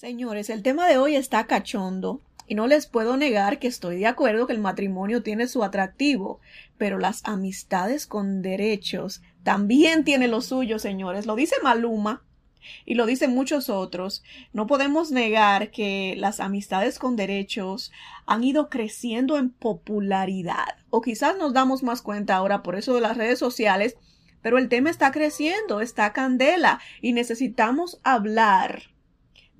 Señores, el tema de hoy está cachondo y no les puedo negar que estoy de acuerdo que el matrimonio tiene su atractivo, pero las amistades con derechos también tienen lo suyo, señores. Lo dice Maluma y lo dicen muchos otros. No podemos negar que las amistades con derechos han ido creciendo en popularidad o quizás nos damos más cuenta ahora por eso de las redes sociales, pero el tema está creciendo, está candela y necesitamos hablar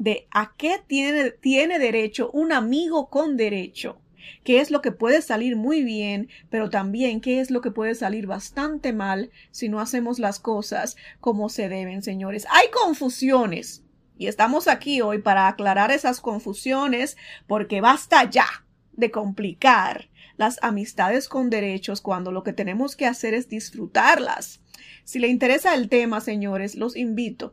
de a qué tiene, tiene derecho un amigo con derecho, qué es lo que puede salir muy bien, pero también qué es lo que puede salir bastante mal si no hacemos las cosas como se deben, señores. Hay confusiones y estamos aquí hoy para aclarar esas confusiones porque basta ya de complicar las amistades con derechos cuando lo que tenemos que hacer es disfrutarlas. Si le interesa el tema, señores, los invito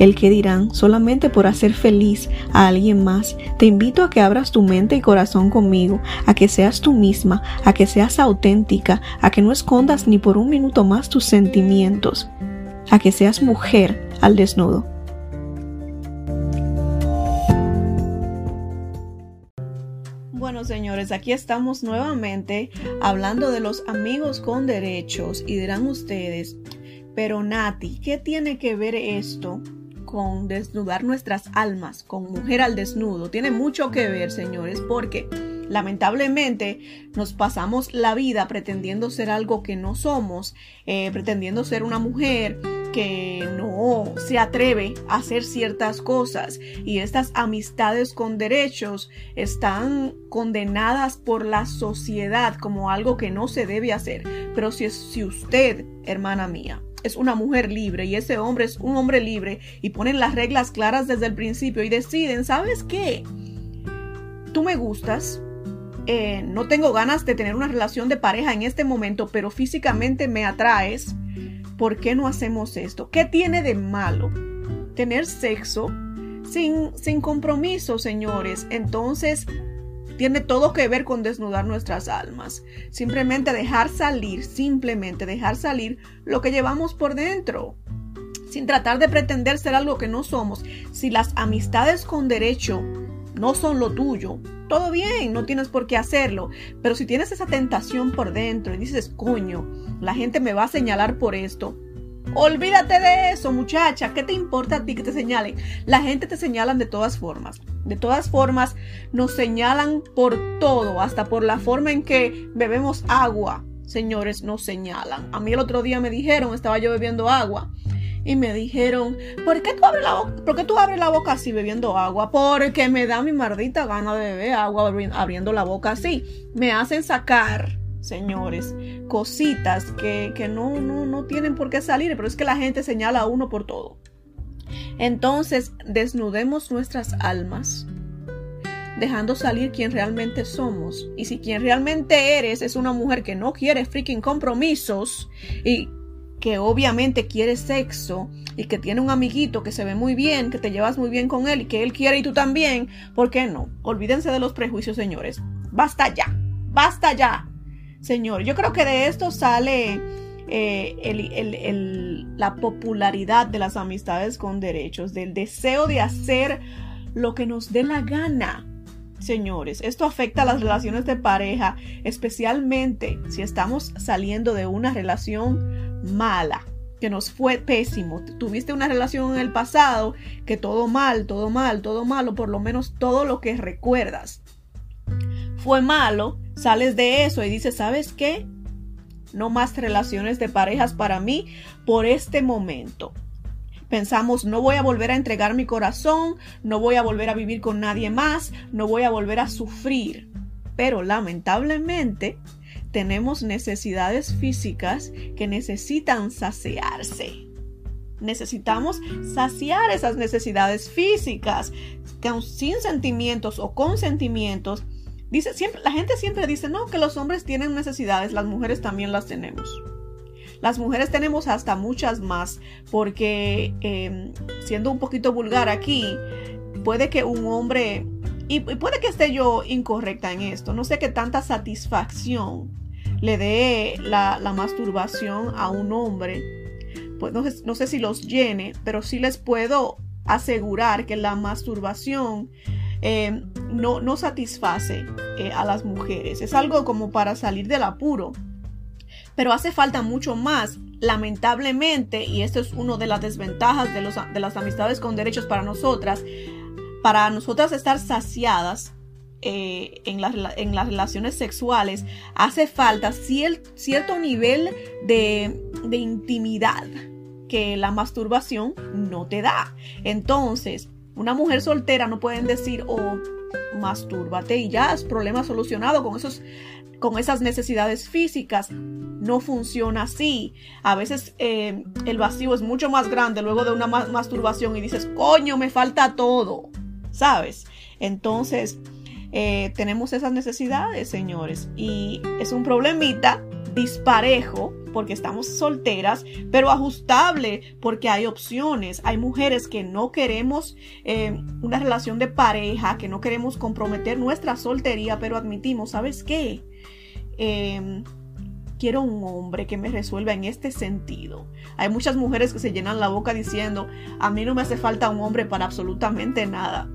el que dirán solamente por hacer feliz a alguien más. Te invito a que abras tu mente y corazón conmigo, a que seas tú misma, a que seas auténtica, a que no escondas ni por un minuto más tus sentimientos, a que seas mujer al desnudo. Bueno, señores, aquí estamos nuevamente hablando de los amigos con derechos y dirán ustedes, pero Nati, ¿qué tiene que ver esto con desnudar nuestras almas, con mujer al desnudo. Tiene mucho que ver, señores, porque lamentablemente nos pasamos la vida pretendiendo ser algo que no somos, eh, pretendiendo ser una mujer que no se atreve a hacer ciertas cosas y estas amistades con derechos están condenadas por la sociedad como algo que no se debe hacer. Pero si, si usted, hermana mía, es una mujer libre y ese hombre es un hombre libre y ponen las reglas claras desde el principio y deciden, ¿sabes qué? Tú me gustas, eh, no tengo ganas de tener una relación de pareja en este momento, pero físicamente me atraes. ¿Por qué no hacemos esto? ¿Qué tiene de malo tener sexo sin, sin compromiso, señores? Entonces, tiene todo que ver con desnudar nuestras almas. Simplemente dejar salir, simplemente dejar salir lo que llevamos por dentro. Sin tratar de pretender ser algo que no somos. Si las amistades con derecho no son lo tuyo, todo bien, no tienes por qué hacerlo. Pero si tienes esa tentación por dentro y dices, coño, la gente me va a señalar por esto, Olvídate de eso, muchacha. ¿Qué te importa a ti que te señalen? La gente te señalan de todas formas. De todas formas, nos señalan por todo, hasta por la forma en que bebemos agua. Señores, nos señalan. A mí el otro día me dijeron, estaba yo bebiendo agua. Y me dijeron, ¿por qué tú abres la boca, ¿por qué tú abres la boca así bebiendo agua? Porque me da mi maldita gana de beber agua abriendo la boca así. Me hacen sacar señores, cositas que, no, no, no tienen por qué salir, pero es que la gente señala a uno por todo. Entonces, desnudemos nuestras almas, dejando salir quien realmente somos. Y si quien realmente eres es una mujer que no quiere freaking compromisos y que obviamente quiere sexo y que tiene un amiguito que se ve muy bien, que te llevas muy bien con él y que él quiere y tú también, ¿por qué no? Olvídense de los prejuicios, señores. Basta ya, basta ya. Señor. Yo creo que de esto sale eh, la popularidad de las amistades con derechos, del deseo de hacer lo que nos dé la gana. Señores, esto afecta a las relaciones de pareja, especialmente si estamos saliendo de una relación mala, que nos fue pésimo. Tuviste una relación en el pasado que todo mal, todo mal, todo malo, por lo menos todo lo que recuerdas fue malo, sales de eso y dices, ¿sabes qué? No más relaciones de parejas para mí por este momento. Pensamos, no voy a volver a entregar mi corazón, no voy a volver a vivir con nadie más, no voy a volver a sufrir. Pero lamentablemente tenemos necesidades físicas que necesitan saciarse. Necesitamos saciar esas necesidades físicas, sin sentimientos o con sentimientos Dice, siempre, la gente siempre dice, no, que los hombres tienen necesidades, las mujeres también las tenemos. Las mujeres tenemos hasta muchas más, porque em, siendo un poquito vulgar aquí, puede que un hombre, y puede que esté yo incorrecta en esto, no sé qué tanta satisfacción le dé la, masturbación a un hombre, pues no, sé si los llene, pero sí les puedo asegurar que la masturbación em, no, no, satisface eh, a las mujeres. Es algo como para salir del apuro pero hace falta mucho más. Lamentablemente, y esto es una de las desventajas de, de las amistades con derechos para nosotras, para nosotras estar saciadas eh, en, en, las relaciones sexuales, hace falta cierto nivel de, de intimidad que la masturbación no te da. Entonces, una mujer soltera no pueden decir, oh, mastúrbate y ya es problema solucionado con esos con esas necesidades físicas. No funciona así. A veces eh, el vacío es mucho más grande luego de una masturbación y dices, coño, me falta todo. ¿Sabes? Entonces, eh, tenemos esas necesidades, señores. Y es un problemita disparejo porque estamos solteras, pero ajustable porque hay opciones. Hay mujeres que no queremos eh, una relación de pareja, que no queremos comprometer nuestra soltería, pero admitimos, ¿sabes qué? Em, quiero un hombre que me resuelva en este sentido. Hay muchas mujeres que se llenan la boca diciendo, a mí no me hace falta un hombre para absolutamente nada.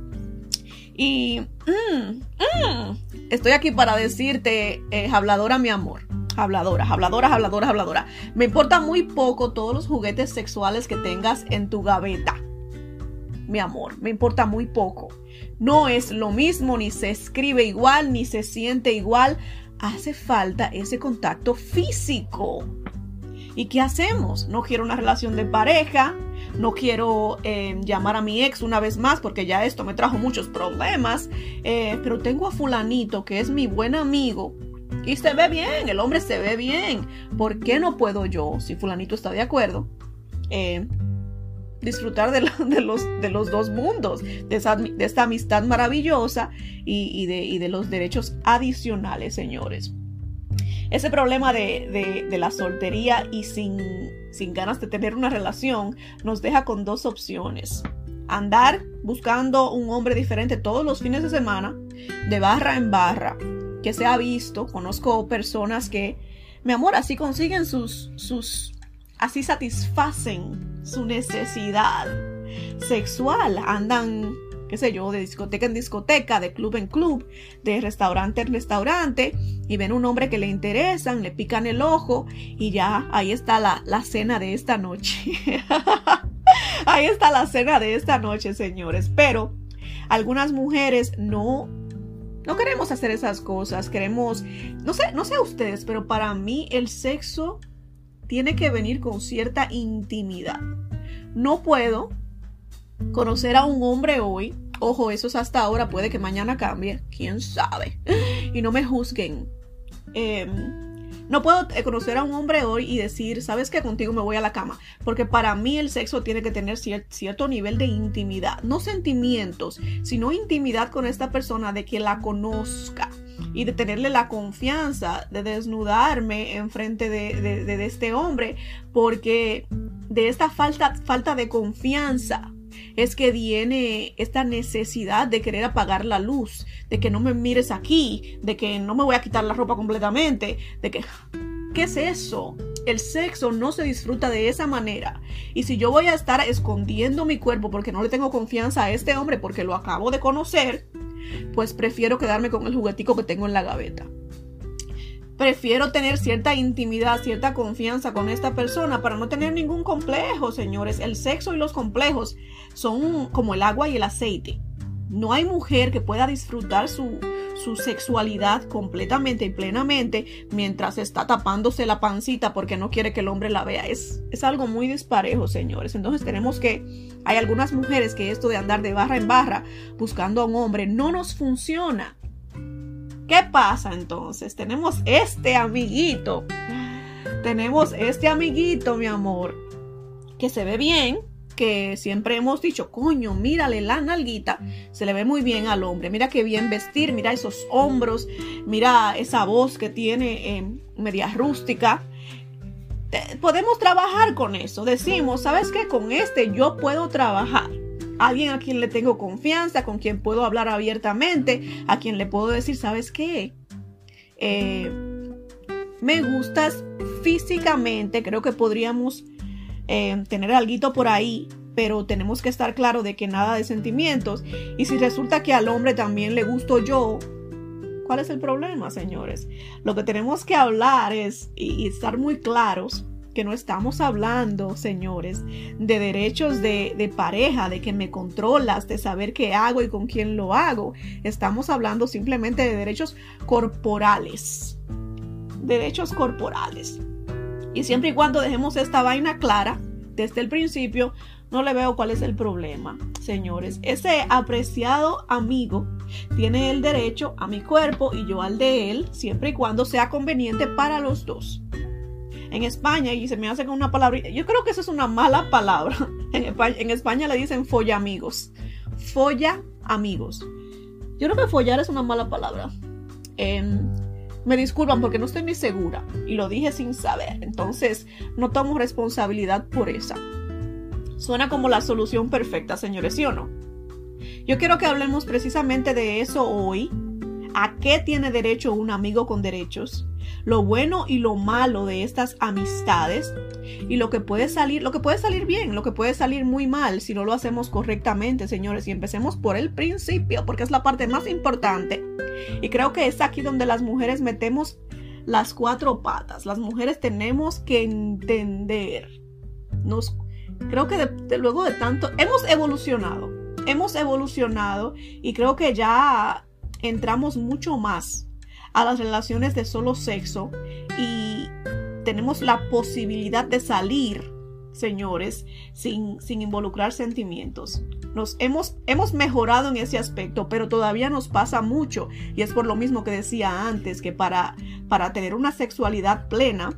Y mm, mm, estoy aquí para decirte, eh, habladora mi amor. Habladora, habladora, habladora, habladora. Me importa muy poco todos los juguetes sexuales que tengas en tu gaveta. Mi amor, me importa muy poco. No es lo mismo, ni se escribe igual, ni se siente igual hace falta ese contacto físico. ¿Y qué hacemos? No quiero una relación de pareja, no quiero eh, llamar a mi ex una vez más porque ya esto me trajo muchos problemas, eh, pero tengo a fulanito que es mi buen amigo y se ve bien, el hombre se ve bien. ¿Por qué no puedo yo, si fulanito está de acuerdo, eh, disfrutar de, los, de, los, dos mundos, de, esta amistad maravillosa y, de, los derechos adicionales, señores. Ese problema de, la soltería y sin, sin ganas de tener una relación nos deja con dos opciones. Andar buscando un hombre diferente todos los fines de semana, de barra en barra, que se ha visto, conozco personas que, mi amor, así consiguen sus, sus así satisfacen su necesidad sexual. Andan, qué sé yo, de discoteca en discoteca, de club en club, de restaurante en restaurante, y ven un hombre que le interesan, le pican el ojo, y ya ahí está la, la cena de esta noche. ahí está la cena de esta noche, señores. Pero algunas mujeres no no queremos hacer esas cosas, queremos, no sé, no sé ustedes, pero para mí el sexo tiene que venir con cierta intimidad. No puedo conocer a un hombre hoy. Ojo, eso es hasta ahora, puede que mañana cambie, quién sabe. Y no me juzguen. Em, no puedo conocer a un hombre hoy y decir, sabes que contigo me voy a la cama, porque para mí el sexo tiene que tener cierto nivel de intimidad, no sentimientos, sino intimidad con esta persona de que la conozca y de tenerle la confianza de desnudarme en frente de, este hombre, porque de esta falta, falta de confianza es que viene esta necesidad de querer apagar la luz, de que no me mires aquí, de que no me voy a quitar la ropa completamente, de que... ¿Qué es eso? El sexo no se disfruta de esa manera. Y si yo voy a estar escondiendo mi cuerpo porque no le tengo confianza a este hombre porque lo acabo de conocer, pues prefiero quedarme con el juguetico que tengo en la gaveta. Prefiero tener cierta intimidad, cierta confianza con esta persona para no tener ningún complejo, señores. El sexo y los complejos son como el agua y el aceite. No hay mujer que pueda disfrutar su, su sexualidad completamente y plenamente mientras está tapándose la pancita porque no quiere que el hombre la vea. Es, es algo muy disparejo, señores. Entonces tenemos que, hay algunas mujeres que esto de andar de barra en barra buscando a un hombre no nos funciona. ¿Qué pasa entonces? Tenemos este amiguito. Tenemos este amiguito, mi amor, que se ve bien, que siempre hemos dicho, coño, mírale la nalguita, se le ve muy bien al hombre, mira qué bien vestir, mira esos hombros, mira esa voz que tiene eh, media rústica. podemos trabajar con eso, decimos, ¿sabes qué? Con este yo puedo trabajar. Alguien a quien le tengo confianza, con quien puedo hablar abiertamente, a quien le puedo decir, ¿sabes qué? Eh, me gustas físicamente, creo que podríamos eh, tener algo por ahí, pero tenemos que estar claro de que nada de sentimientos. Y si resulta que al hombre también le gusto yo, ¿cuál es el problema, señores? Lo que tenemos que hablar es y, estar muy claros que no estamos hablando, señores, de derechos de, de, pareja, de que me controlas, de saber qué hago y con quién lo hago. Estamos hablando simplemente de derechos corporales. Derechos corporales. Y siempre y cuando dejemos esta vaina clara desde el principio, no le veo cuál es el problema, señores. Ese apreciado amigo tiene el derecho a mi cuerpo y yo al de él, siempre y cuando sea conveniente para los dos. En España, y se me hace con una palabra, yo creo que eso es una mala palabra. En España, le dicen folla amigos. Folla amigos. Yo creo que follar es una mala palabra. Me disculpan porque no estoy muy segura y lo dije sin saber, entonces no tomo responsabilidad por esa. Suena como la solución perfecta, señores, ¿sí o no? Yo quiero que hablemos precisamente de eso hoy. ¿A qué tiene derecho un amigo con derechos? Lo bueno y lo malo de estas amistades y lo que puede salir, lo que puede salir bien, lo que puede salir muy mal si no lo hacemos correctamente, señores. Y empecemos por el principio, porque es la parte más importante y creo que es aquí donde las mujeres metemos las cuatro patas. Las mujeres tenemos que entender. Nos, creo que luego de tanto, hemos evolucionado. Hemos evolucionado y creo que ya entramos mucho más a las relaciones de solo sexo y tenemos la posibilidad de salir, señores, sin, sin involucrar sentimientos. Nos hemos, hemos mejorado en ese aspecto, pero todavía nos pasa mucho. Y es por lo mismo que decía antes, que para, para tener una sexualidad plena,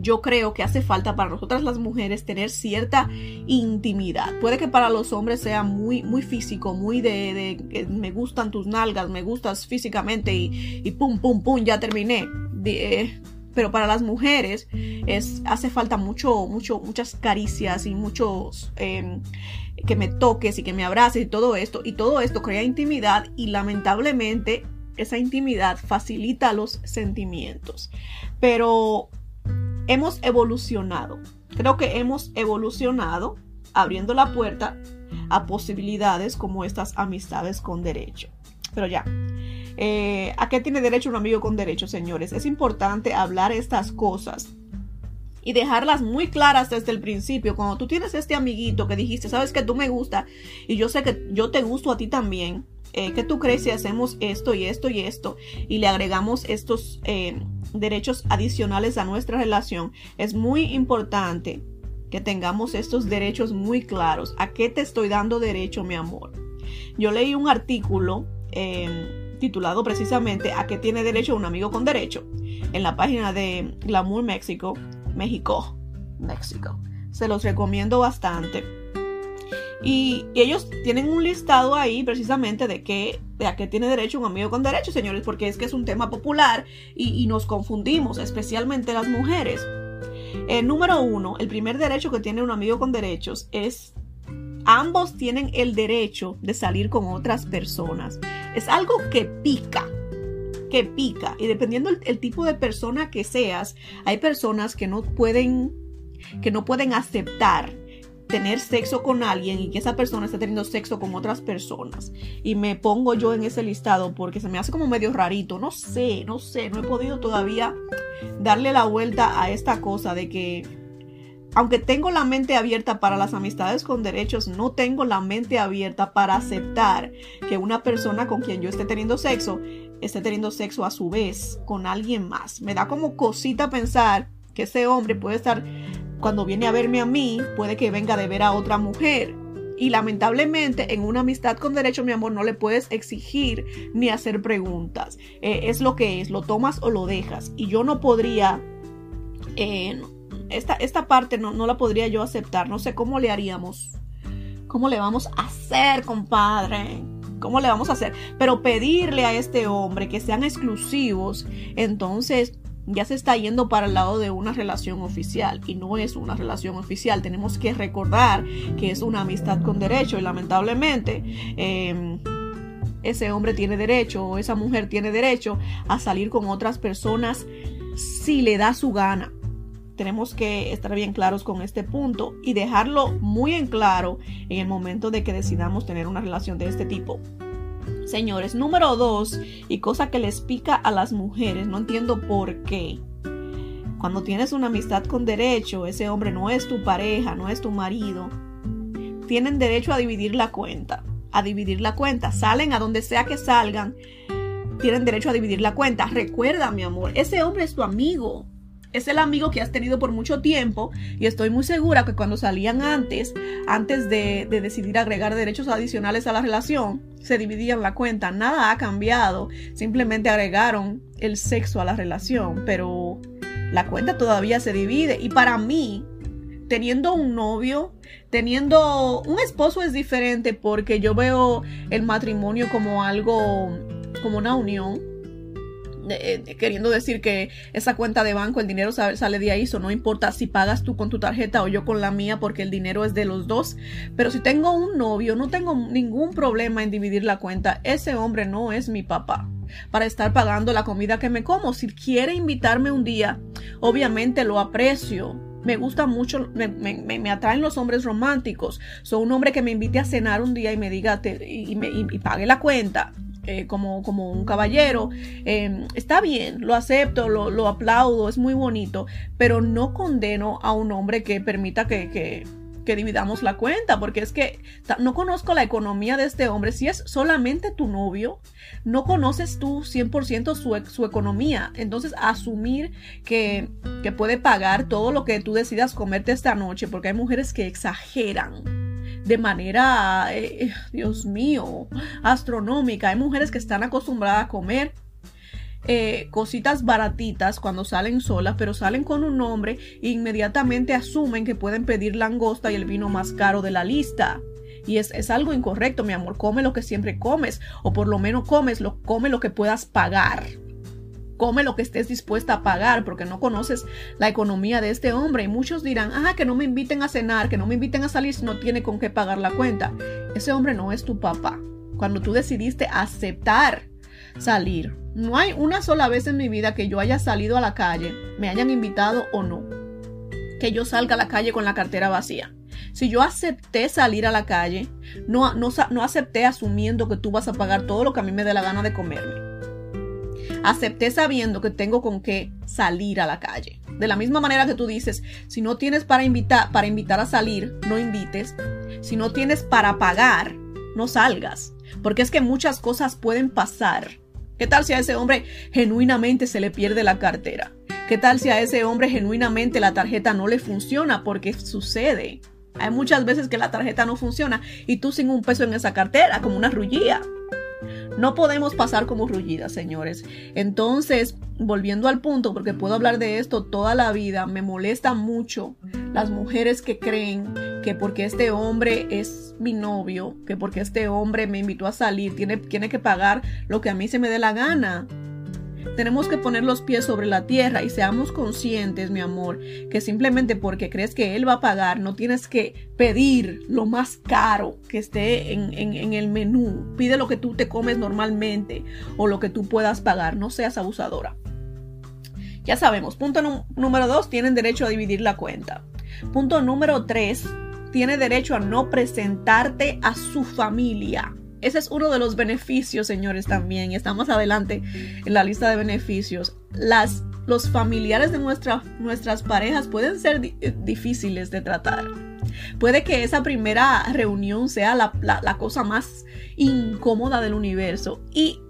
yo creo que hace falta para nosotras las mujeres tener cierta intimidad. Puede que para los hombres sea muy, muy físico, muy de, de me gustan tus nalgas, me gustas físicamente y, y pum, pum, pum, ya terminé. Eh, pero para las mujeres es, hace falta mucho, mucho, muchas caricias y muchos em, que me toques y que me abraces y todo esto. Y todo esto crea intimidad y lamentablemente esa intimidad facilita los sentimientos. Pero hemos evolucionado. Creo que hemos evolucionado abriendo la puerta a posibilidades como estas amistades con derecho. Pero ya, eh, ¿A qué tiene derecho un amigo con derecho, señores? Es importante hablar estas cosas y dejarlas muy claras desde el principio. Cuando tú tienes este amiguito que dijiste, sabes que tú me gusta y yo sé que yo te gusto a ti también, eh, ¿qué tú crees si hacemos esto y esto y esto y le agregamos estos eh, derechos adicionales a nuestra relación? Es muy importante que tengamos estos derechos muy claros. ¿A qué te estoy dando derecho, mi amor? Yo leí un artículo titulado precisamente ¿A qué tiene derecho un amigo con derecho? en la página de Glamour México, México, México. Se los recomiendo bastante. Y, ellos tienen un listado ahí precisamente de, qué, de a qué tiene derecho un amigo con derecho, señores, porque es que es un tema popular y, nos confundimos, especialmente las mujeres. El número uno, el primer derecho que tiene un amigo con derechos es ambos tienen el derecho de salir con otras personas. Es algo que pica, que pica. Y dependiendo el, tipo de persona que seas, hay personas que no pueden, que no pueden aceptar tener sexo con alguien y que esa persona esté teniendo sexo con otras personas. Y me pongo yo en ese listado porque se me hace como medio rarito. No sé, no sé, no he podido todavía darle la vuelta a esta cosa de que aunque tengo la mente abierta para las amistades con derechos, no tengo la mente abierta para aceptar que una persona con quien yo esté teniendo sexo esté teniendo sexo a su vez con alguien más. Me da como cosita pensar que ese hombre puede estar, cuando viene a verme a mí, puede que venga de ver a otra mujer. Y lamentablemente en una amistad con derecho, mi amor, no le puedes exigir ni hacer preguntas. Eh, es lo que es, lo tomas o lo dejas. Y yo no podría... Eh, esta, esta parte no, no la podría yo aceptar. No sé cómo le haríamos. ¿Cómo le vamos a hacer, compadre? ¿Cómo le vamos a hacer? Pero pedirle a este hombre que sean exclusivos, entonces ya se está yendo para el lado de una relación oficial y no es una relación oficial. Tenemos que recordar que es una amistad con derecho y lamentablemente em, ese hombre tiene derecho o esa mujer tiene derecho a salir con otras personas si le da su gana. Tenemos que estar bien claros con este punto y dejarlo muy en claro en el momento de que decidamos tener una relación de este tipo. Señores, número dos, y cosa que les pica a las mujeres, no entiendo por qué. Cuando tienes una amistad con derecho, ese hombre no es tu pareja, no es tu marido, tienen derecho a dividir la cuenta, a dividir la cuenta, salen a donde sea que salgan, tienen derecho a dividir la cuenta. Recuerda, mi amor, ese hombre es tu amigo, es el amigo que has tenido por mucho tiempo y estoy muy segura que cuando salían antes, antes de, decidir agregar derechos adicionales a la relación, se dividían la cuenta. Nada ha cambiado, simplemente agregaron el sexo a la relación, pero la cuenta todavía se divide y para mí, teniendo un novio, teniendo un esposo es diferente porque yo veo el matrimonio como algo, como una unión eh, queriendo decir que esa cuenta de banco, el dinero sale de ahí, eso no importa si pagas tú con tu tarjeta o yo con la mía, porque el dinero es de los dos. Pero si tengo un novio, no tengo ningún problema en dividir la cuenta. Ese hombre no es mi papá para estar pagando la comida que me como. Si quiere invitarme un día, obviamente lo aprecio. Me gusta mucho, me, atraen los hombres románticos. Soy un hombre que me invite a cenar un día y me diga y, me, y pague la cuenta eh, como, como un caballero. Em, está bien, lo acepto, lo, lo, aplaudo, es muy bonito, pero no condeno a un hombre que permita que, que, que dividamos la cuenta, porque es que no conozco la economía de este hombre. Si es solamente tu novio, no conoces tú 100% su, su economía. Entonces, asumir que, que puede pagar todo lo que tú decidas comerte esta noche, porque hay mujeres que exageran de manera, eh, Dios mío, astronómica. Hay mujeres que están acostumbradas a comer eh, cositas baratitas cuando salen solas, pero salen con un hombre e inmediatamente asumen que pueden pedir langosta y el vino más caro de la lista. Y es, es, algo incorrecto, mi amor. Come lo que siempre comes, o por lo menos comes, lo, come lo que puedas pagar come lo que estés dispuesta a pagar porque no conoces la economía de este hombre. Y muchos dirán, ah, que no me inviten a cenar, que no me inviten a salir si no tiene con qué pagar la cuenta. Ese hombre no es tu papá. Cuando tú decidiste aceptar salir, no hay una sola vez en mi vida que yo haya salido a la calle, me hayan invitado o no, que yo salga a la calle con la cartera vacía. Si yo acepté salir a la calle, no, no, no acepté asumiendo que tú vas a pagar todo lo que a mí me dé la gana de comerme acepté sabiendo que tengo con qué salir a la calle. De la misma manera que tú dices, si no tienes para invitar, para invitar a salir, no invites. Si no tienes para pagar, no salgas. Porque es que muchas cosas pueden pasar. ¿Qué tal si a ese hombre genuinamente se le pierde la cartera? ¿Qué tal si a ese hombre genuinamente la tarjeta no le funciona? Porque sucede. Hay muchas veces que la tarjeta no funciona y tú sin un peso en esa cartera, como una rullía. No podemos pasar como rullidas, señores. Entonces, volviendo al punto, porque puedo hablar de esto toda la vida, me molesta mucho las mujeres que creen que porque este hombre es mi novio, que porque este hombre me invitó a salir, tiene, tiene que pagar lo que a mí se me dé la gana. Tenemos que poner los pies sobre la tierra y seamos conscientes, mi amor, que simplemente porque crees que Él va a pagar, no tienes que pedir lo más caro que esté en, el menú. Pide lo que tú te comes normalmente o lo que tú puedas pagar. No seas abusadora. Ya sabemos, punto número dos, tienen derecho a dividir la cuenta. Punto número tres, tiene derecho a no presentarte a su familia. Ese es uno de los beneficios, señores, también. Estamos adelante en la lista de beneficios. Las, los familiares de nuestras parejas pueden ser eh, difíciles de tratar. Puede que esa primera reunión sea la, la cosa más incómoda del universo y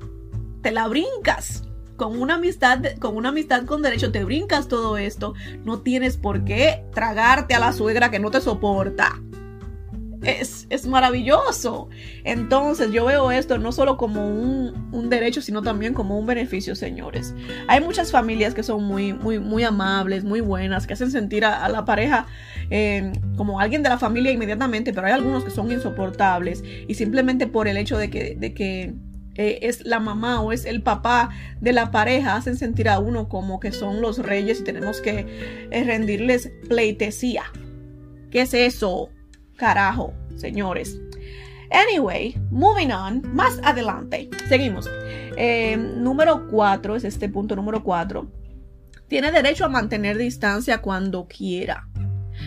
te la brincas con una amistad, con una amistad con derecho, te brincas todo esto, no tienes por qué tragarte a la suegra que no te soporta es, es, maravilloso. Entonces yo veo esto no solo como un, un, derecho, sino también como un beneficio, señores. Hay muchas familias que son muy, muy, muy amables, muy buenas, que hacen sentir a, la pareja eh, como alguien de la familia inmediatamente, pero hay algunos que son insoportables y simplemente por el hecho de que, de que eh, es la mamá o es el papá de la pareja hacen sentir a uno como que son los reyes y tenemos que eh, rendirles pleitesía. ¿Qué es eso? Carajo, señores. Anyway, moving on, más adelante. Seguimos. Eh, número 4, es este punto número 4. Tiene derecho a mantener distancia cuando quiera.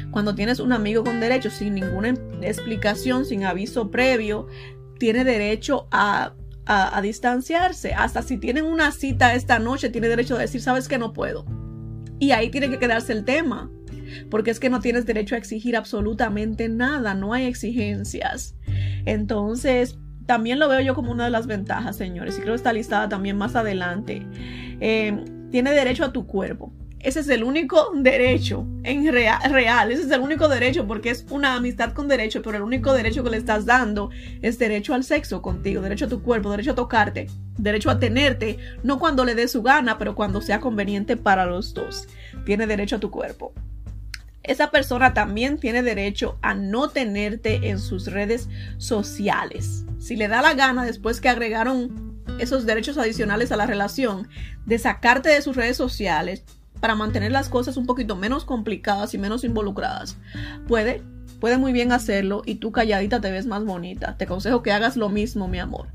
Cuando tienes un amigo con derecho sin ninguna explicación, sin aviso previo, tiene derecho a a, distanciarse. Hasta si tienen una cita esta noche, tiene derecho a decir, sabes que no puedo. Y ahí tiene que quedarse el tema. Porque es que no tienes derecho a exigir absolutamente nada, no hay exigencias. Entonces, también lo veo yo como una de las ventajas, señores, y creo que está listada también más adelante. Eh, tiene derecho a tu cuerpo. Ese es el único derecho en real, ese es el único derecho porque es una amistad con derecho, pero el único derecho que le estás dando es derecho al sexo contigo, derecho a tu cuerpo, derecho a tocarte, derecho a tenerte, no cuando le dé su gana, pero cuando sea conveniente para los dos. Tiene derecho a tu cuerpo. Esa persona también tiene derecho a no tenerte en sus redes sociales. Si le da la gana después que agregaron esos derechos adicionales a la relación, de sacarte de sus redes sociales, para mantener las cosas un poquito menos complicadas y menos involucradas. Puede, puede muy bien hacerlo y tú calladita te ves más bonita. Te aconsejo que hagas lo mismo, mi amor.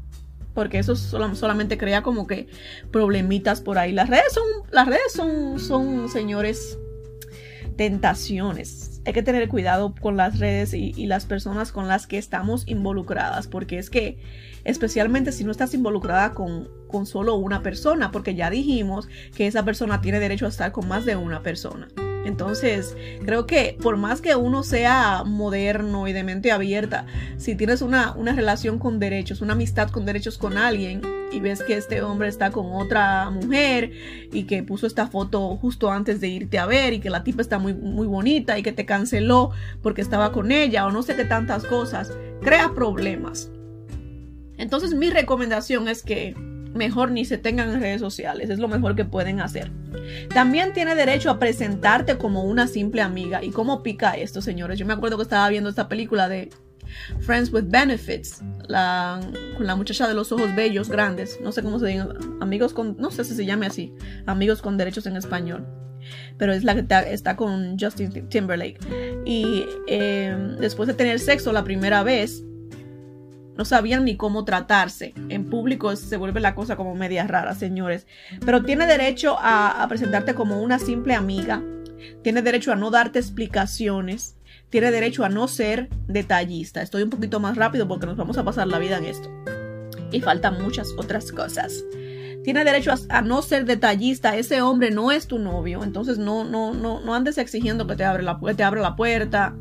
Porque eso solamente crea como que problemitas por ahí. Las redes son, las redes son, son, señores, tentaciones. Hay que tener cuidado con las redes y, las personas con las que estamos involucradas, porque es que, especialmente si no estás involucrada con, con solo una persona, porque ya dijimos que esa persona tiene derecho a estar con más de una persona. Entonces, creo que por más que uno sea moderno y de mente abierta, si tienes una, una, relación con derechos, una amistad con derechos con alguien y ves que este hombre está con otra mujer y que puso esta foto justo antes de irte a ver y que la tipa está muy, muy bonita y que te canceló porque estaba con ella o no sé qué tantas cosas, crea problemas. Entonces mi recomendación es que mejor ni se tengan en redes sociales, es lo mejor que pueden hacer. También tiene derecho a presentarte como una simple amiga. ¿Y cómo pica esto, señores? Yo me acuerdo que estaba viendo esta película de Friends with Benefits, la, con la muchacha de los ojos bellos, grandes, no sé cómo se diga, amigos con, no sé si se llame así, amigos con derechos en español. Pero es la que está, con Justin Timberlake. Y eh, después de tener sexo la primera vez, no sabían ni cómo tratarse. En público se vuelve la cosa como media rara, señores. Pero tiene derecho a, presentarte como una simple amiga. Tiene derecho a no darte explicaciones. Tiene derecho a no ser detallista. Estoy un poquito más rápido porque nos vamos a pasar la vida en esto. Y faltan muchas otras cosas. Tiene derecho a, no ser detallista. Ese hombre no es tu novio. Entonces no, no, no, no andes exigiendo que te, la, que te abra la puerta,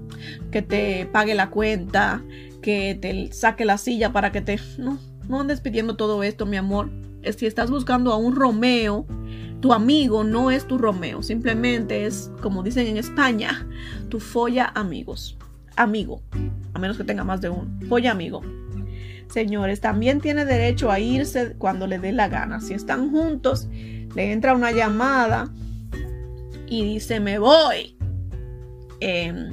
que te pague la cuenta, que te saque la silla para que te... No, no andes pidiendo todo esto, mi amor. Si estás buscando a un Romeo, tu amigo no es tu Romeo, simplemente es, como dicen en España, tu folla amigos. Amigo, a menos que tenga más de uno. Folla amigo. Señores, también tiene derecho a irse cuando le dé la gana. Si están juntos, le entra una llamada y dice, me voy. Eh,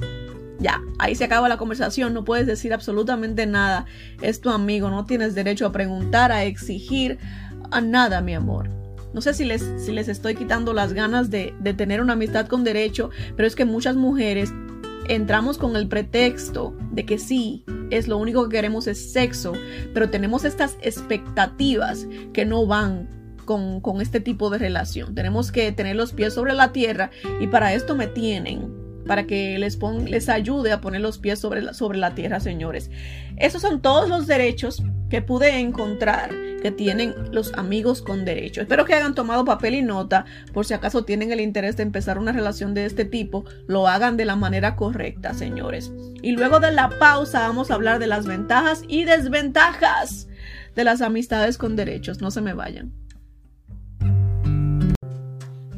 ya, ahí se acaba la conversación, no puedes decir absolutamente nada. Es tu amigo, no tienes derecho a preguntar, a exigir, a nada, mi amor. No sé si les, si les estoy quitando las ganas de, de tener una amistad con derecho, pero es que muchas mujeres entramos con el pretexto de que sí, es lo único que queremos es sexo, pero tenemos estas expectativas que no van con, con, este tipo de relación. Tenemos que tener los pies sobre la tierra y para esto me tienen para que les, les ayude a poner los pies sobre la, sobre la tierra, señores. Esos son todos los derechos que pude encontrar que tienen los amigos con derecho. Espero que hayan tomado papel y nota por si acaso tienen el interés de empezar una relación de este tipo, lo hagan de la manera correcta, señores. Y luego de la pausa vamos a hablar de las ventajas y desventajas de las amistades con derechos. No se me vayan.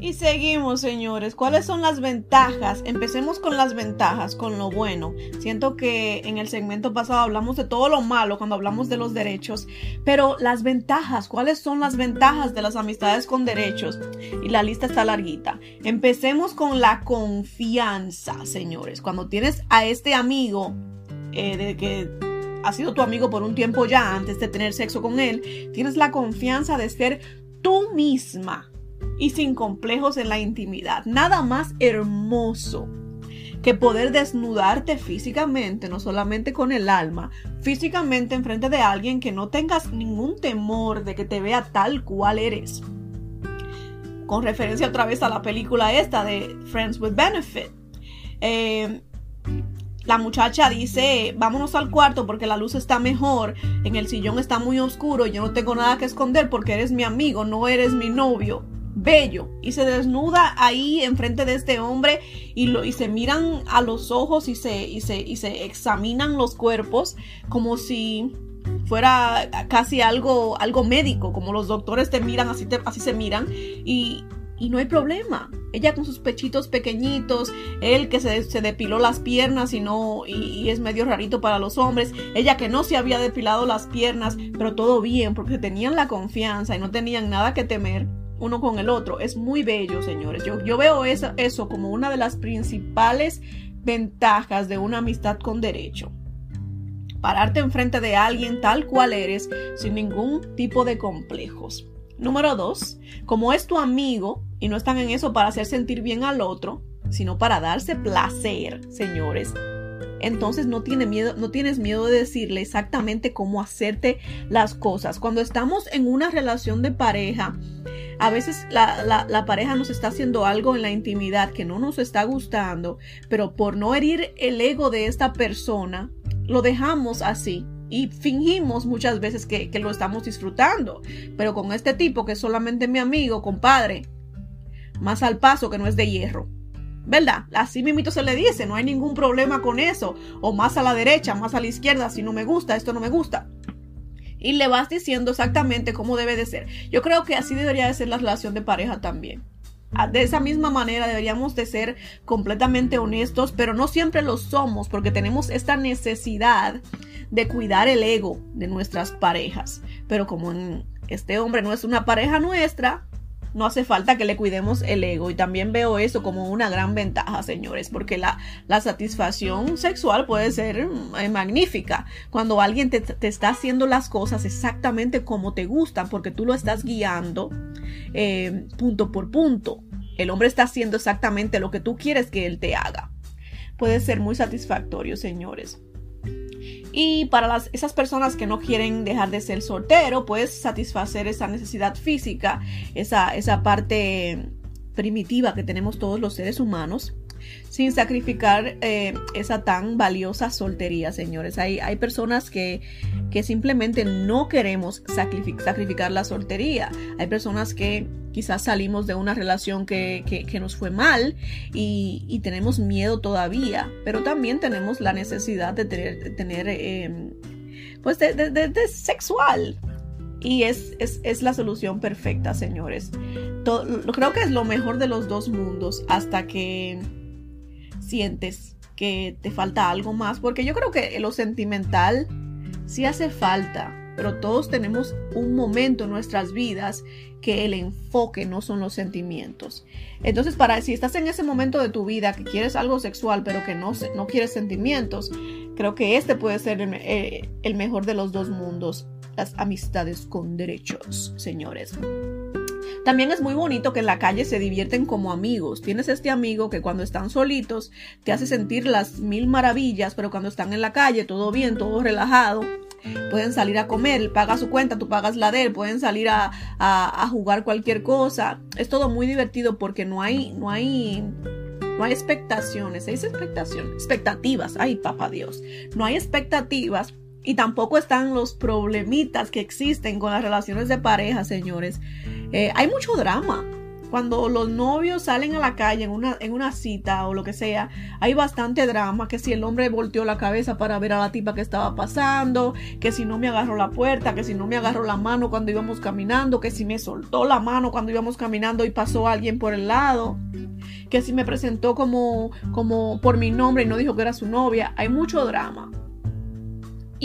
Y seguimos, señores. ¿Cuáles son las ventajas? Empecemos con las ventajas, con lo bueno. Siento que en el segmento pasado hablamos de todo lo malo cuando hablamos de los derechos, pero las ventajas, ¿cuáles son las ventajas de las amistades con derechos? Y la lista está larguita. Empecemos con la confianza, señores. Cuando tienes a este amigo eh, de que ha sido tu amigo por un tiempo ya antes de tener sexo con él, tienes la confianza de ser tú misma y sin complejos en la intimidad. Nada más hermoso que poder desnudarte físicamente, no solamente con el alma, físicamente enfrente de alguien que no tengas ningún temor de que te vea tal cual eres. Con referencia otra vez a la película esta de Friends with Benefit. Eh, la muchacha dice, vámonos al cuarto porque la luz está mejor, en el sillón está muy oscuro, yo no tengo nada que esconder porque eres mi amigo, no eres mi novio bello y se desnuda ahí enfrente de este hombre y, lo, y se miran a los ojos y se, y se, y se examinan los cuerpos como si fuera casi algo, algo médico, como los doctores te miran, así, así se miran y, y no hay problema. Ella con sus pechitos pequeñitos, él que se, se depiló las piernas y no y, y, es medio rarito para los hombres, ella que no se había depilado las piernas, pero todo bien porque tenían la confianza y no tenían nada que temer uno con el otro. Es muy bello, señores. Yo, yo veo eso, eso como una de las principales ventajas de una amistad con derecho. Pararte enfrente de alguien tal cual eres, sin ningún tipo de complejos. Número dos, como es tu amigo y no están en eso para hacer sentir bien al otro, sino para darse placer, señores. Entonces no, tiene miedo, no tienes miedo de decirle exactamente cómo hacerte las cosas. Cuando estamos en una relación de pareja, a veces la, pareja nos está haciendo algo en la intimidad que no nos está gustando, pero por no herir el ego de esta persona, lo dejamos así y fingimos muchas veces que, que, lo estamos disfrutando. Pero con este tipo que es solamente mi amigo, compadre, más al paso que no es de hierro. ¿Verdad? Así mismito se le dice, no hay ningún problema con eso. O más a la derecha, más a la izquierda, si no me gusta, esto no me gusta y le vas diciendo exactamente cómo debe de ser. Yo creo que así debería de ser la relación de pareja también. Ah, de esa misma manera deberíamos de ser completamente honestos, pero no siempre lo somos porque tenemos esta necesidad de cuidar el ego de nuestras parejas. Pero como este hombre no es una pareja nuestra, no hace falta que le cuidemos el ego. Y también veo eso como una gran ventaja, señores, porque la, la satisfacción sexual puede ser eh, magnífica cuando alguien te, te, está haciendo las cosas exactamente como te gustan, porque tú lo estás guiando eh, punto por punto. El hombre está haciendo exactamente lo que tú quieres que él te haga. Puede ser muy satisfactorio, señores. Y para esas personas que no quieren dejar de ser soltero, pues satisfacer esa necesidad física, esa, esa parte primitiva que tenemos todos los seres humanos sin sacrificar eh, esa tan valiosa soltería, señores. Hay, hay personas que, que, simplemente no queremos sacrificar la soltería. Hay personas que quizás salimos de una relación que, que, nos fue mal y, y, tenemos miedo todavía, pero también tenemos la necesidad de tener, tener eh, pues de, de, sexual. Y es, es, es, la solución perfecta, señores. Creo que es lo mejor de los dos mundos hasta que sientes que te falta algo más, porque yo creo que lo sentimental sí hace falta, pero todos tenemos un momento en nuestras vidas que el enfoque no son los sentimientos. Entonces, para si estás en ese momento de tu vida que quieres algo sexual, pero que no, no quieres sentimientos, creo que este puede ser el, eh, el mejor de los dos mundos, las amistades con derechos, señores. También es muy bonito que en la calle se divierten como amigos. Tienes este amigo que cuando están solitos te hace sentir las mil maravillas, pero cuando están en la calle todo bien, todo relajado, pueden salir a comer, paga su cuenta, tú pagas la de él, pueden salir a, a, jugar cualquier cosa. Es todo muy divertido porque no hay, no hay, no hay expectaciones, dice expectación, expectativas, ay papá Dios, no hay expectativas y tampoco están los problemitas que existen con las relaciones de pareja, señores. Eh, hay mucho drama. cuando los novios salen a la calle en una, en una cita o lo que sea, hay bastante drama, que si el hombre volteó la cabeza para ver a la tipa que estaba pasando, que si no me agarró la puerta, que si no me agarró la mano cuando íbamos caminando, que si me soltó la mano cuando íbamos caminando y pasó alguien por el lado, que si me presentó como, como por mi nombre y no dijo que era su novia, hay mucho drama.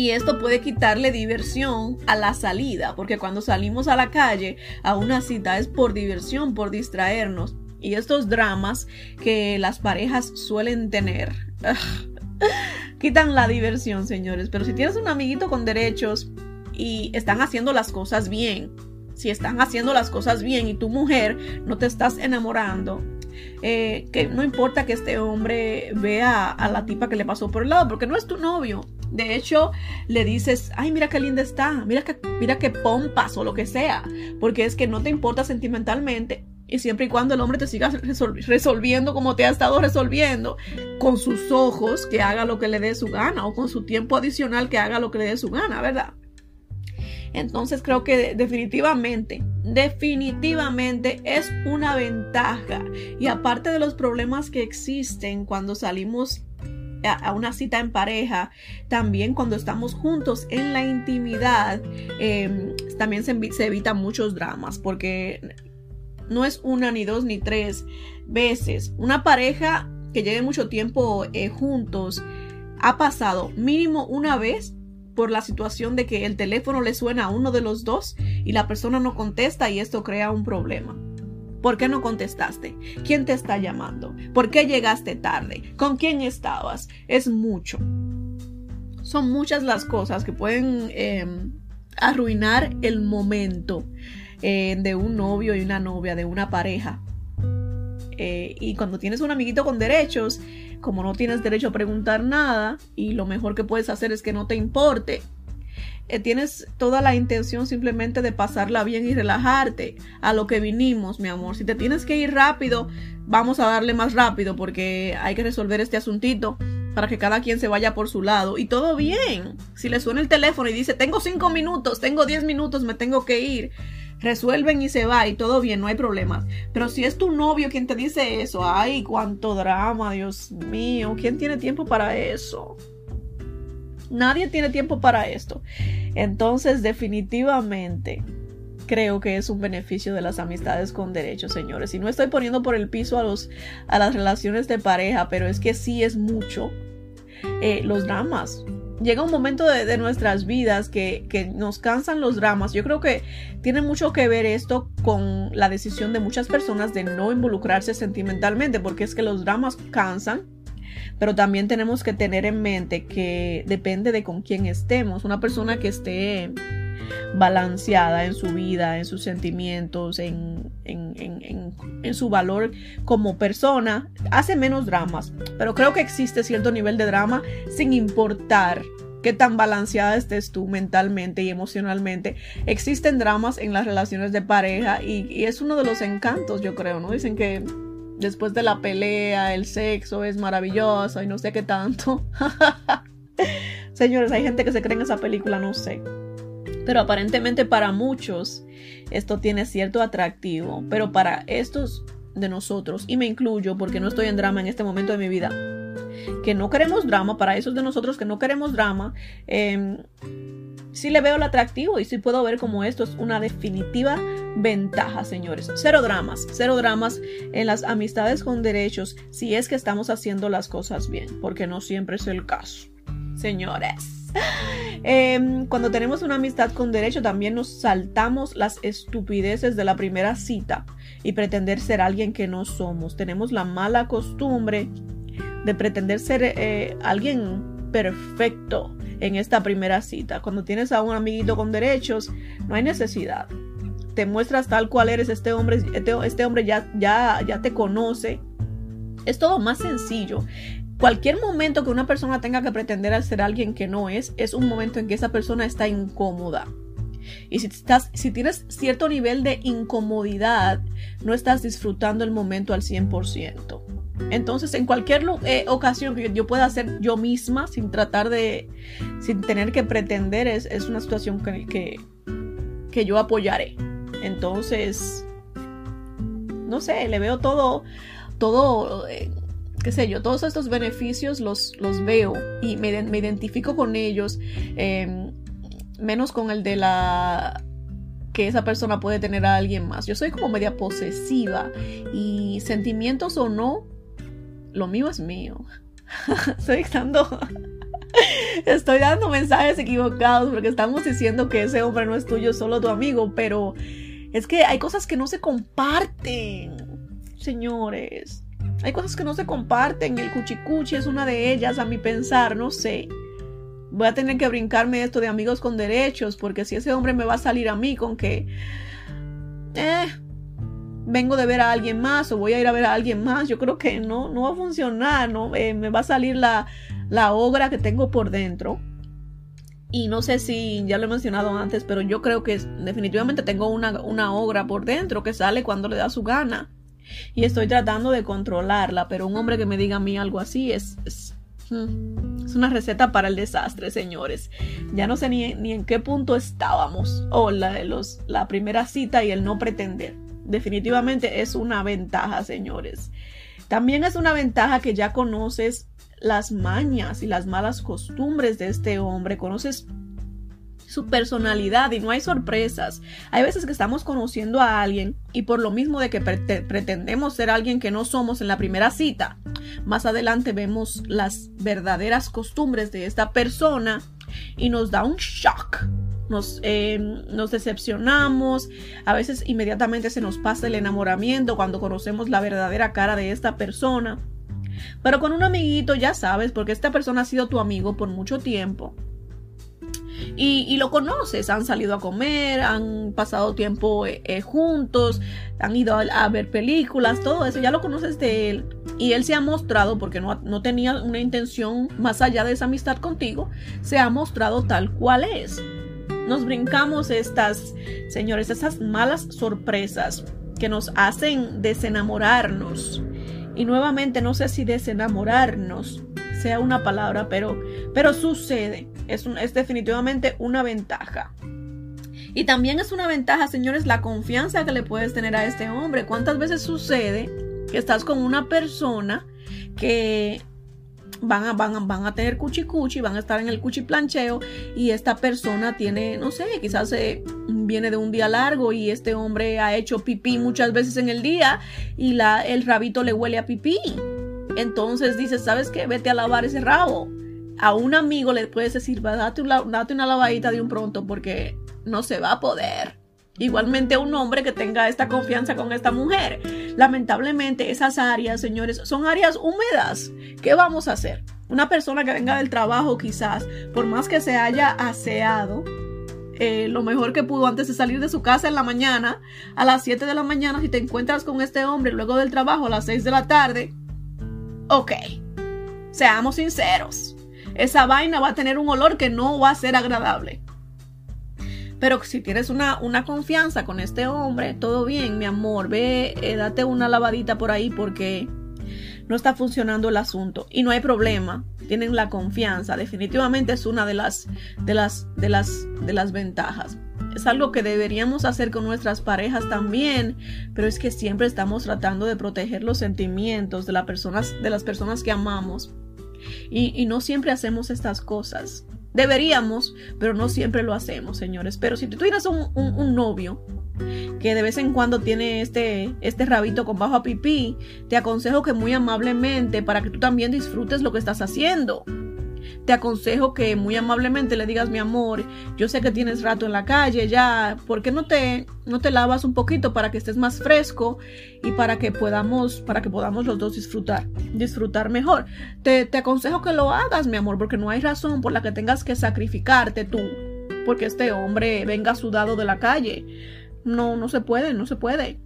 Y esto puede quitarle diversión a la salida, porque cuando salimos a la calle a una cita es por diversión, por distraernos. Y estos dramas que las parejas suelen tener quitan la diversión, señores. Pero si tienes un amiguito con derechos y están haciendo las cosas bien, si están haciendo las cosas bien y tu mujer no te estás enamorando, eh, que no importa que este hombre vea a la tipa que le pasó por el lado, porque no es tu novio. De hecho, le dices, ay, mira qué linda está, mira que, mira qué pompas o lo que sea, porque es que no te importa sentimentalmente. Y siempre y cuando el hombre te siga resolviendo como te ha estado resolviendo, con sus ojos, que haga lo que le dé su gana, o con su tiempo adicional, que haga lo que le dé su gana, ¿verdad? Entonces creo que definitivamente, definitivamente es una ventaja. Y aparte de los problemas que existen cuando salimos a una cita en pareja, también cuando estamos juntos en la intimidad, em, también se, evitan muchos dramas porque no es una ni dos ni tres veces. Una pareja que lleve mucho tiempo eh, juntos ha pasado mínimo una vez por la situación de que el teléfono le suena a uno de los dos y la persona no contesta y esto crea un problema. ¿Por qué no contestaste? ¿Quién te está llamando? ¿Por qué llegaste tarde? ¿Con quién estabas? Es mucho. Son muchas las cosas que pueden em, arruinar el momento eh, de un novio y una novia, de una pareja. Eh, y cuando tienes un amiguito con derechos, como no tienes derecho a preguntar nada y lo mejor que puedes hacer es que no te importe, eh, tienes toda la intención simplemente de pasarla bien y relajarte a lo que vinimos, mi amor. Si te tienes que ir rápido, vamos a darle más rápido porque hay que resolver este asuntito para que cada quien se vaya por su lado. Y todo bien. Si le suena el teléfono y dice, tengo cinco minutos, tengo diez minutos, me tengo que ir. Resuelven y se va y todo bien, no hay problemas. Pero si es tu novio quien te dice eso, ay, cuánto drama, Dios mío, ¿quién tiene tiempo para eso? Nadie tiene tiempo para esto. Entonces, definitivamente, creo que es un beneficio de las amistades con derechos, señores. Y no estoy poniendo por el piso a, los, a las relaciones de pareja, pero es que sí es mucho eh, los dramas. Llega un momento de, nuestras vidas que, que, nos cansan los dramas. Yo creo que tiene mucho que ver esto con la decisión de muchas personas de no involucrarse sentimentalmente, porque es que los dramas cansan pero también tenemos que tener en mente que depende de con quién estemos. Una persona que esté balanceada en su vida, en sus sentimientos, en, en, su valor como persona, hace menos dramas. Pero creo que existe cierto nivel de drama sin importar qué tan balanceada estés tú mentalmente y emocionalmente. Existen dramas en las relaciones de pareja y, y es uno de los encantos, yo creo, ¿no? Dicen que después de la pelea, el sexo es maravilloso y no sé qué tanto. Señores, hay gente que se cree en esa película, no sé. Pero aparentemente para muchos esto tiene cierto atractivo, pero para estos de nosotros, y me incluyo porque no estoy en drama en este momento de mi vida, que no queremos drama, para esos de nosotros que no queremos drama, eh, sí le veo el atractivo y sí puedo ver como esto es una definitiva ventaja, señores. Cero dramas, cero dramas en las amistades con derechos si es que estamos haciendo las cosas bien, porque no siempre es el caso, señores. Em, cuando tenemos una amistad con derecho también nos saltamos las estupideces de la primera cita y pretender ser alguien que no somos. Tenemos la mala costumbre de pretender ser eh, alguien perfecto en esta primera cita. Cuando tienes a un amiguito con derechos, no hay necesidad. Te muestras tal cual eres, este hombre, este, este hombre ya, ya, ya te conoce. Es todo más sencillo. Cualquier momento que una persona tenga que pretender ser alguien que no es, es un momento en que esa persona está incómoda. Y si, estás, si tienes cierto nivel de incomodidad, no estás disfrutando el momento al 100%. Entonces, en cualquier eh, ocasión que yo pueda hacer yo misma, sin tratar de, sin tener que pretender, es, una situación que, que, yo apoyaré. Entonces, no sé, le veo todo, todo, eh, qué sé yo, todos estos beneficios los, los veo y me, identifico con ellos, em, menos con el de la que esa persona puede tener a alguien más. Yo soy como media posesiva y sentimientos o no, lo mío es mío. estoy dando estoy dando mensajes equivocados porque estamos diciendo que ese hombre no es tuyo, solo tu amigo, pero es que hay cosas que no se comparten, señores. Hay cosas que no se comparten. El cuchicuchi es una de ellas, a mi pensar, no sé. Voy a tener que brincarme esto de amigos con derechos, porque si ese hombre me va a salir a mí con que, eh, vengo de ver a alguien más o voy a ir a ver a alguien más, yo creo que no, no va a funcionar, ¿no? Eh, me va a salir la, la obra que tengo por dentro. Y no sé si ya lo he mencionado antes, pero yo creo que definitivamente tengo una, una obra por dentro que sale cuando le da su gana y estoy tratando de controlarla, pero un hombre que me diga a mí algo así es, es, mm, una receta para el desastre, señores. Ya no sé ni, ni en qué punto estábamos, o la, los, la primera cita y el no pretender. Definitivamente es una ventaja, señores. También es una ventaja que ya conoces las mañas y las malas costumbres de este hombre, conoces su personalidad y no hay sorpresas. Hay veces que estamos conociendo a alguien y por lo mismo de que pretendemos ser alguien que no somos en la primera cita, más adelante vemos las verdaderas costumbres de esta persona y nos da un shock. Nos, eh, nos, decepcionamos, a veces inmediatamente se nos pasa el enamoramiento cuando conocemos la verdadera cara de esta persona. Pero con un amiguito ya sabes, porque esta persona ha sido tu amigo por mucho tiempo, y, lo conoces, han salido a comer, han pasado tiempo eh, eh, juntos, han ido a, ver películas, todo eso, ya lo conoces de él y él se ha mostrado, porque no, no tenía una intención más allá de esa amistad contigo, se ha mostrado tal cual es. Nos brincamos estas, señores, esas malas sorpresas que nos hacen desenamorarnos. Y nuevamente no sé si desenamorarnos sea una palabra, pero, pero sucede es, definitivamente una ventaja. Y también es una ventaja, señores, la confianza que le puedes tener a este hombre. ¿Cuántas veces sucede que estás con una persona que van a, van van a tener cuchi cuchi, van a estar en el cuchi plancheo y esta persona tiene, no sé, quizás eh, viene de un día largo y este hombre ha hecho pipí muchas veces en el día y la, el rabito le huele a pipí. Entonces dices, ¿sabes qué? Vete a lavar ese rabo a un amigo le puedes decir, date una, date una lavadita de un pronto porque no se va a poder. Igualmente un hombre que tenga esta confianza con esta mujer. Lamentablemente esas áreas, señores, son áreas húmedas. ¿Qué vamos a hacer? Una persona que venga del trabajo quizás, por más que se haya aseado, eh, lo mejor que pudo antes de salir de su casa en la mañana, a las 7 de la mañana, si te encuentras con este hombre luego del trabajo a las 6 de la tarde, ok, seamos sinceros esa vaina va a tener un olor que no va a ser agradable. Pero si tienes una, una confianza con este hombre, todo bien, mi amor, ve, eh, date una lavadita por ahí porque no está funcionando el asunto y no hay problema. Tienen la confianza, definitivamente es una de las de las de las de las ventajas. Es algo que deberíamos hacer con nuestras parejas también, pero es que siempre estamos tratando de proteger los sentimientos de, las personas, de las personas que amamos. Y, no siempre hacemos estas cosas. Deberíamos, pero no siempre lo hacemos, señores. Pero si tú tienes un, novio que de vez en cuando tiene este, este rabito con bajo a pipí, te aconsejo que muy amablemente, para que tú también disfrutes lo que estás haciendo, te aconsejo que muy amablemente le digas, mi amor, yo sé que tienes rato en la calle ya, ¿por qué no te, no te lavas un poquito para que estés más fresco y para que podamos, para que podamos los dos disfrutar, disfrutar mejor? Te, te aconsejo que lo hagas, mi amor, porque no hay razón por la que tengas que sacrificarte tú, porque este hombre venga sudado de la calle. No, no se puede, no se puede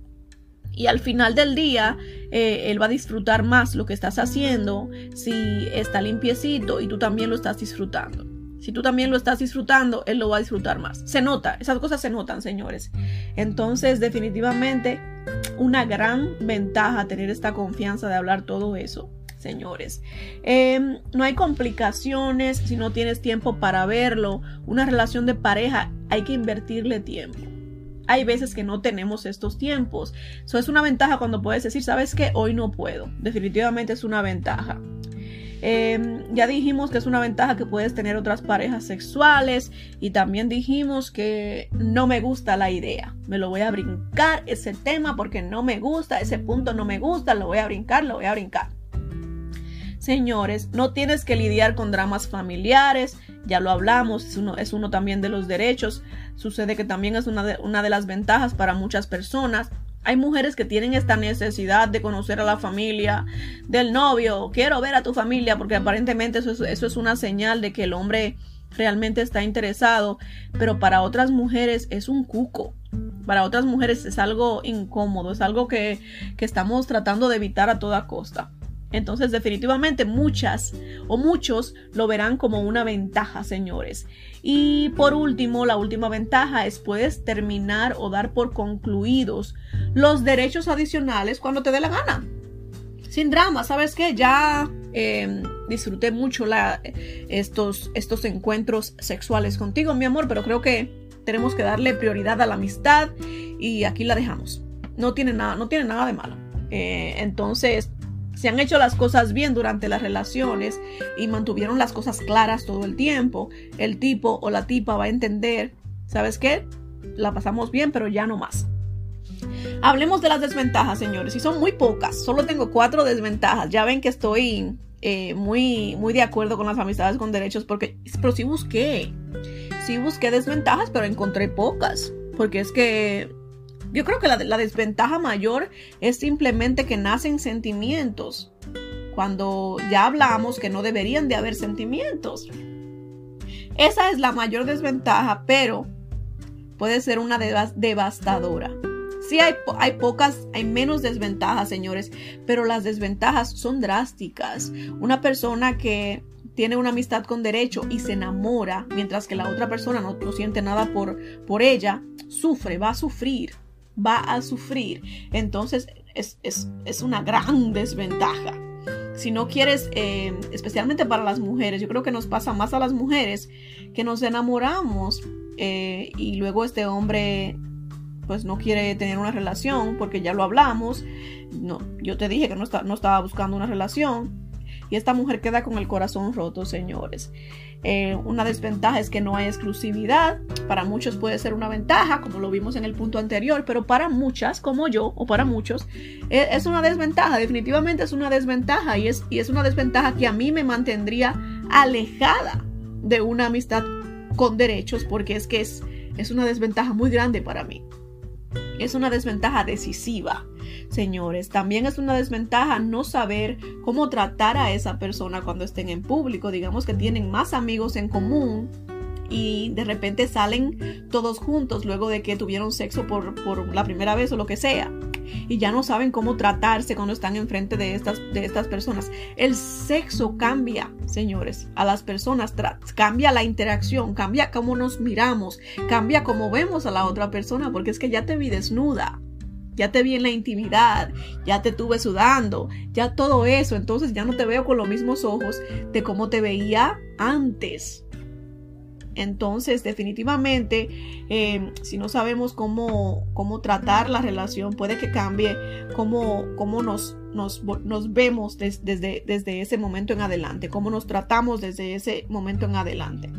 y al final del día eh, él va a disfrutar más lo que estás haciendo si está limpiecito y tú también lo estás disfrutando. Si tú también lo estás disfrutando, él lo va a disfrutar más. Se nota, esas cosas se notan, señores. Entonces, definitivamente, una gran ventaja tener esta confianza de hablar todo eso, señores. Em, no hay complicaciones si no tienes tiempo para verlo. Una relación de pareja hay que invertirle tiempo hay veces que no tenemos estos tiempos. Eso es una ventaja cuando puedes decir, sabes que hoy no puedo. Definitivamente es una ventaja. Em, ya dijimos que es una ventaja que puedes tener otras parejas sexuales y también dijimos que no me gusta la idea. Me lo voy a brincar ese tema porque no me gusta, ese punto no me gusta, lo voy a brincar, lo voy a brincar. Señores, no tienes que lidiar con dramas familiares, ya lo hablamos, es uno, también de los derechos. Sucede que también es una de, una de las ventajas para muchas personas. Hay mujeres que tienen esta necesidad de conocer a la familia del novio. Quiero ver a tu familia porque aparentemente eso es, eso es una señal de que el hombre realmente está interesado. Pero para otras mujeres es un cuco. Para otras mujeres es algo incómodo, es algo que, que estamos tratando de evitar a toda costa. Entonces definitivamente muchas o muchos lo verán como una ventaja, señores. Y por último, la última ventaja es puedes terminar o dar por concluidos los derechos adicionales cuando te dé la gana. Sin drama, ¿sabes qué? Ya em, disfruté mucho estos, estos encuentros sexuales contigo, mi amor, pero creo que tenemos que darle prioridad a la amistad y aquí la dejamos. No tiene nada, no tiene nada de malo. Eh, entonces, se han hecho las cosas bien durante las relaciones y mantuvieron las cosas claras todo el tiempo, el tipo o la tipa va a entender, ¿sabes qué? La pasamos bien, pero ya no más. Hablemos de las desventajas, señores, y son muy pocas. Solo tengo cuatro desventajas. Ya ven que estoy eh, muy, muy de acuerdo con las amistades con derechos, porque, pero sí busqué, sí busqué desventajas, pero encontré pocas, porque es que yo creo que la, desventaja mayor es simplemente que nacen sentimientos. Cuando ya hablamos que no deberían de haber sentimientos. Esa es la mayor desventaja, pero puede ser una devastadora. Sí hay, hay, pocas, hay menos desventajas, señores, pero las desventajas son drásticas. Una persona que tiene una amistad con derecho y se enamora, mientras que la otra persona no, no siente nada por, por ella, sufre, va a sufrir va a sufrir. Entonces es, una gran desventaja. Si no quieres, eh, especialmente para las mujeres, yo creo que nos pasa más a las mujeres que nos enamoramos eh, y luego este hombre pues no quiere tener una relación porque ya lo hablamos. No, yo te dije que no, no estaba buscando una relación y esta mujer queda con el corazón roto, señores. Eh, una desventaja es que no hay exclusividad. Para muchos puede ser una ventaja, como lo vimos en el punto anterior, pero para muchas, como yo, o para muchos, e, es, una desventaja. Definitivamente es una desventaja y es, y es una desventaja que a mí me mantendría alejada de una amistad con derechos, porque es que es, es una desventaja muy grande para mí. Es una desventaja decisiva señores. También es una desventaja no saber cómo tratar a esa persona cuando estén en público. Digamos que tienen más amigos en común y de repente salen todos juntos luego de que tuvieron sexo por, la primera vez o lo que sea. Y ya no saben cómo tratarse cuando están enfrente de estas, de estas personas. El sexo cambia, señores, a las personas. Cambia la interacción, cambia cómo nos miramos, cambia cómo vemos a la otra persona, porque es que ya te vi desnuda ya te vi en la intimidad, ya te tuve sudando, ya todo eso, entonces ya no te veo con los mismos ojos de cómo te veía antes. Entonces, definitivamente, eh, si no sabemos cómo, cómo, tratar la relación, puede que cambie cómo, cómo nos, nos, nos, vemos desde, desde ese momento en adelante, cómo nos tratamos desde ese momento en adelante.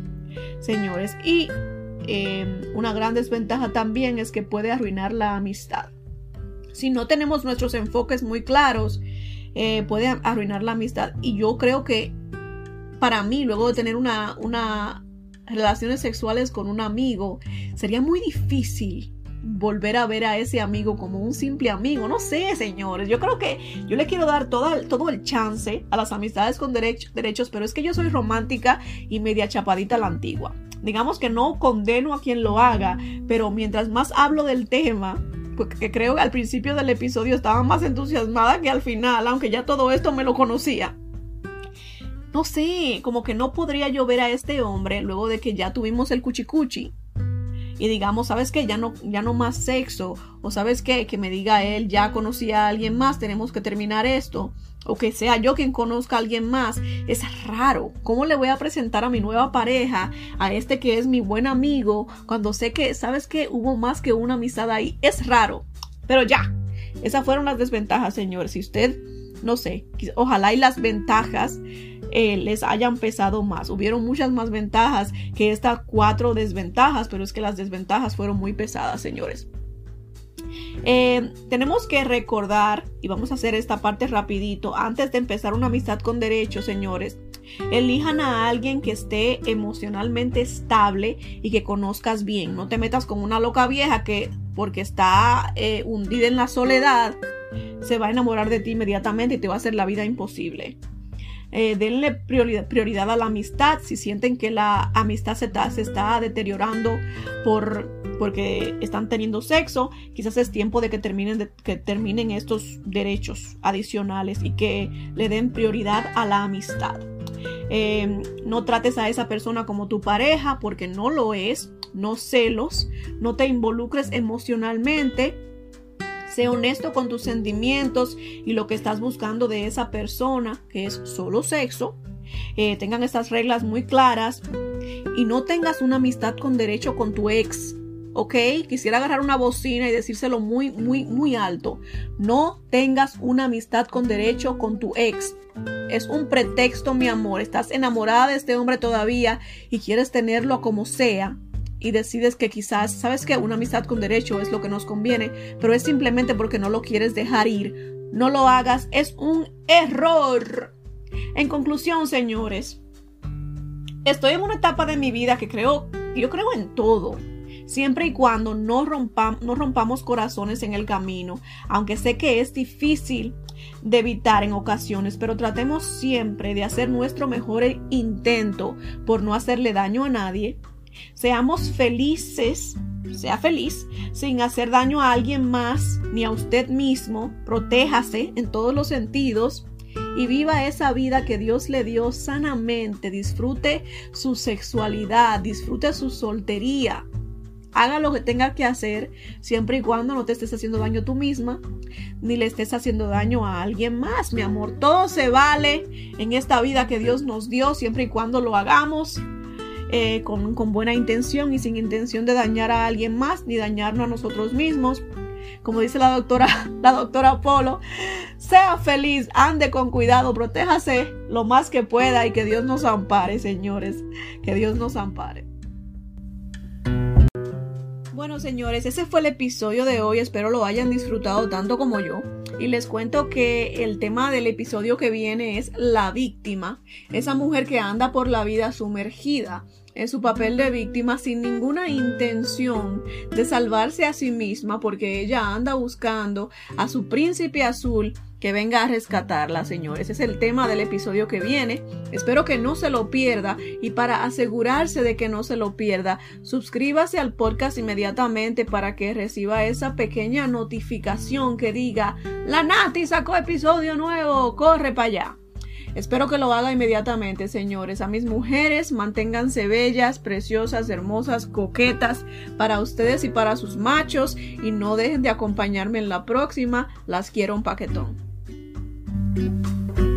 Señores, y eh, una gran desventaja también es que puede arruinar la amistad si no tenemos nuestros enfoques muy claros, eh, puede arruinar la amistad. Y yo creo que para mí, luego de tener una, una relaciones sexuales con un amigo, sería muy difícil volver a ver a ese amigo como un simple amigo. No sé, señores. Yo creo que yo le quiero dar todo, todo el chance a las amistades con derechos, pero es que yo soy romántica y media chapadita a la antigua. Digamos que no condeno a quien lo haga, pero mientras más hablo del tema, porque creo que al principio del episodio estaba más entusiasmada que al final, aunque ya todo esto me lo conocía. No sé, como que no podría yo ver a este hombre luego de que ya tuvimos el cuchicuchi y digamos, ¿sabes qué? Ya no, ya no más sexo. O ¿sabes qué? Que me diga él, ya conocí a alguien más, tenemos que terminar esto. O que sea yo quien conozca a alguien más. Es raro. ¿Cómo le voy a presentar a mi nueva pareja, a este que es mi buen amigo, cuando sé que, ¿sabes qué? Hubo más que una amistad ahí. Es raro. Pero ya. Esas fueron las desventajas, señores. Si usted, no sé, ojalá y las ventajas eh, les hayan pesado más. Hubieron muchas más ventajas que estas cuatro desventajas, pero es que las desventajas fueron muy pesadas, señores. Eh, tenemos que recordar, y vamos a hacer esta parte rapidito, antes de empezar una amistad con derechos, señores, elijan a alguien que esté emocionalmente estable y que conozcas bien. No te metas con una loca vieja que porque está eh, hundida en la soledad, se va a enamorar de ti inmediatamente y te va a hacer la vida imposible. Eh, denle prioridad, a la amistad. Si sienten que la amistad se está, deteriorando por, porque están teniendo sexo, quizás es tiempo de que terminen, que terminen estos derechos adicionales y que le den prioridad a la amistad. Eh, no trates a esa persona como tu pareja porque no lo es. No celos, no te involucres emocionalmente Sé honesto con tus sentimientos y lo que estás buscando de esa persona, que es solo sexo. Eh, tengan estas reglas muy claras y no tengas una amistad con derecho con tu ex. ¿ok? Quisiera agarrar una bocina y decírselo muy, muy, muy alto. No tengas una amistad con derecho con tu ex. Es un pretexto, mi amor. Estás enamorada de este hombre todavía y quieres tenerlo como sea y decides que quizás, sabes que una amistad con derecho es lo que nos conviene, pero es simplemente porque no lo quieres dejar ir. No lo hagas, es un error. En conclusión, señores, estoy en una etapa de mi vida que creo, yo creo en todo. Siempre y cuando no, no rompamos corazones en el camino, aunque sé que es difícil de evitar en ocasiones, pero tratemos siempre de hacer nuestro mejor intento por no hacerle daño a nadie, Seamos felices, sea feliz, sin hacer daño a alguien más ni a usted mismo. Protéjase en todos los sentidos y viva esa vida que Dios le dio sanamente. Disfrute su sexualidad, disfrute su soltería. Haga lo que tenga que hacer siempre y cuando no te estés haciendo daño tú misma ni le estés haciendo daño a alguien más, mi amor. Todo se vale en esta vida que Dios nos dio siempre y cuando lo hagamos eh, con, buena intención y sin intención de dañar a alguien más ni dañarnos a nosotros mismos. Como dice la doctora, la doctora Polo, sea feliz, ande con cuidado, protéjase lo más que pueda y que Dios nos ampare, señores. Que Dios nos ampare. Bueno, señores, ese fue el episodio de hoy. Espero lo hayan disfrutado tanto como yo. Y les cuento que el tema del episodio que viene es la víctima, esa mujer que anda por la vida sumergida en su papel de víctima sin ninguna intención de salvarse a sí misma porque ella anda buscando a su príncipe azul que venga a rescatarla, señores. es el tema del episodio que viene. Espero que no se lo pierda y para asegurarse de que no se lo pierda, suscríbase al podcast inmediatamente para que reciba esa pequeña notificación que diga, la Nati sacó episodio nuevo, corre para allá. Espero que lo haga inmediatamente, señores. A mis mujeres, manténganse bellas, preciosas, hermosas, coquetas para ustedes y para sus machos. Y no dejen de acompañarme en la próxima. Las quiero un paquetón. Thank you.